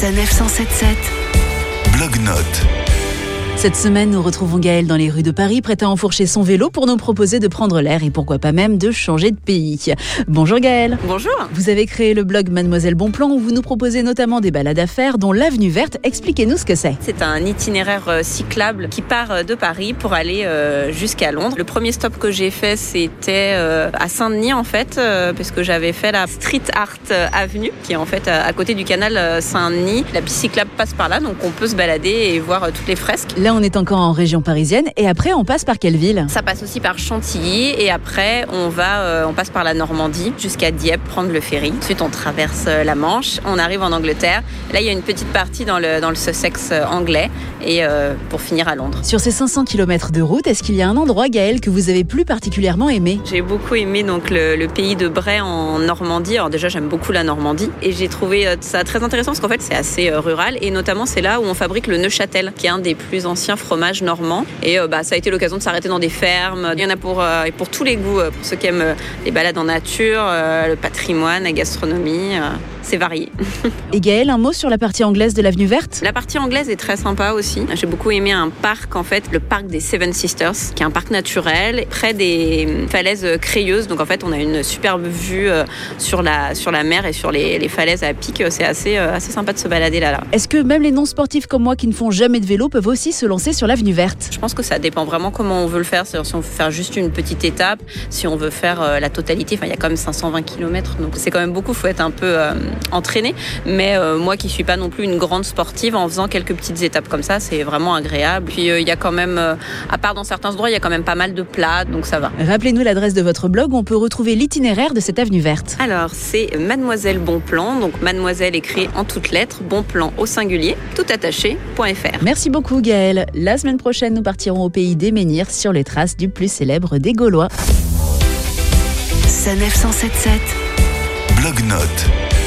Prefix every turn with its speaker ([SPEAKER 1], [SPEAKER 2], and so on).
[SPEAKER 1] Sanef 177.
[SPEAKER 2] Blog-notes.
[SPEAKER 3] Cette semaine, nous retrouvons Gaël dans les rues de Paris, prêt à enfourcher son vélo pour nous proposer de prendre l'air et pourquoi pas même de changer de pays. Bonjour Gaël.
[SPEAKER 4] Bonjour.
[SPEAKER 3] Vous avez créé le blog Mademoiselle Bonplan où vous nous proposez notamment des balades à faire, dont l'avenue verte. Expliquez-nous ce que c'est.
[SPEAKER 4] C'est un itinéraire euh, cyclable qui part euh, de Paris pour aller euh, jusqu'à Londres. Le premier stop que j'ai fait, c'était à Saint-Denis en fait, parce que j'avais fait la Street Art Avenue, qui est en fait à côté du canal Saint-Denis. La piste cyclable passe par là, donc on peut se balader et voir toutes les fresques.
[SPEAKER 3] Là, on est encore en région parisienne et après, on passe par quelle ville?
[SPEAKER 4] Ça passe aussi par Chantilly et après on va, euh, on passe par la Normandie jusqu'à Dieppe prendre le ferry. Ensuite on traverse euh, la Manche, on arrive en Angleterre. Là il y a une petite partie dans le, dans le Sussex euh, anglais et euh, pour finir à Londres.
[SPEAKER 3] Sur ces 500 km de route, est-ce qu'il y a un endroit, Gaël, que vous avez plus particulièrement aimé?
[SPEAKER 4] J'ai beaucoup aimé donc le, le pays de Bray en Normandie. Alors déjà j'aime beaucoup la Normandie et j'ai trouvé ça très intéressant parce qu'en fait c'est assez rural et notamment c'est là où on fabrique le Neuchâtel qui est un des plus anciens fromages normands et euh, bah, ça a été l'occasion de s'arrêter dans des fermes. Il y en a pour, euh, pour tous les goûts, euh, pour ceux qui aiment les balades en nature, le patrimoine, la gastronomie. C'est varié.
[SPEAKER 3] Et Gaël, un mot sur la partie anglaise de l'avenue verte?
[SPEAKER 4] La partie anglaise est très sympa aussi. J'ai beaucoup aimé un parc, en fait, le parc des Seven Sisters, qui est un parc naturel près des falaises crayeuses. Donc en fait, on a une superbe vue euh, sur la, sur la mer et sur les, les falaises à pic. C'est assez, euh, assez sympa de se balader là-là.
[SPEAKER 3] Est-ce que même les non-sportifs comme moi qui ne font jamais de vélo peuvent aussi se lancer sur l'avenue verte?
[SPEAKER 4] Je pense que ça dépend vraiment comment on veut le faire. Si on veut faire juste une petite étape, si on veut faire euh, la totalité. Enfin, il y a quand même 520 km, donc c'est quand même beaucoup. Il faut être un peu euh, entraîné. Mais euh, moi qui suis pas non plus une grande sportive, en faisant quelques petites étapes comme ça, c'est vraiment agréable. Puis euh, il y a quand même, euh, à part dans certains endroits, il y a quand même pas mal de plats, donc ça va.
[SPEAKER 3] Rappelez-nous l'adresse de votre blog où on peut retrouver l'itinéraire de cette avenue verte.
[SPEAKER 4] Alors, c'est Mademoiselle Bonplan, donc Mademoiselle écrit en toutes lettres, Bonplan au singulier, tout attaché.fr.
[SPEAKER 3] Merci beaucoup Gaël. La semaine prochaine, nous partirons au pays des menhirs sur les traces du plus célèbre des Gaulois.
[SPEAKER 1] Sanef 177.
[SPEAKER 2] Blog-notes.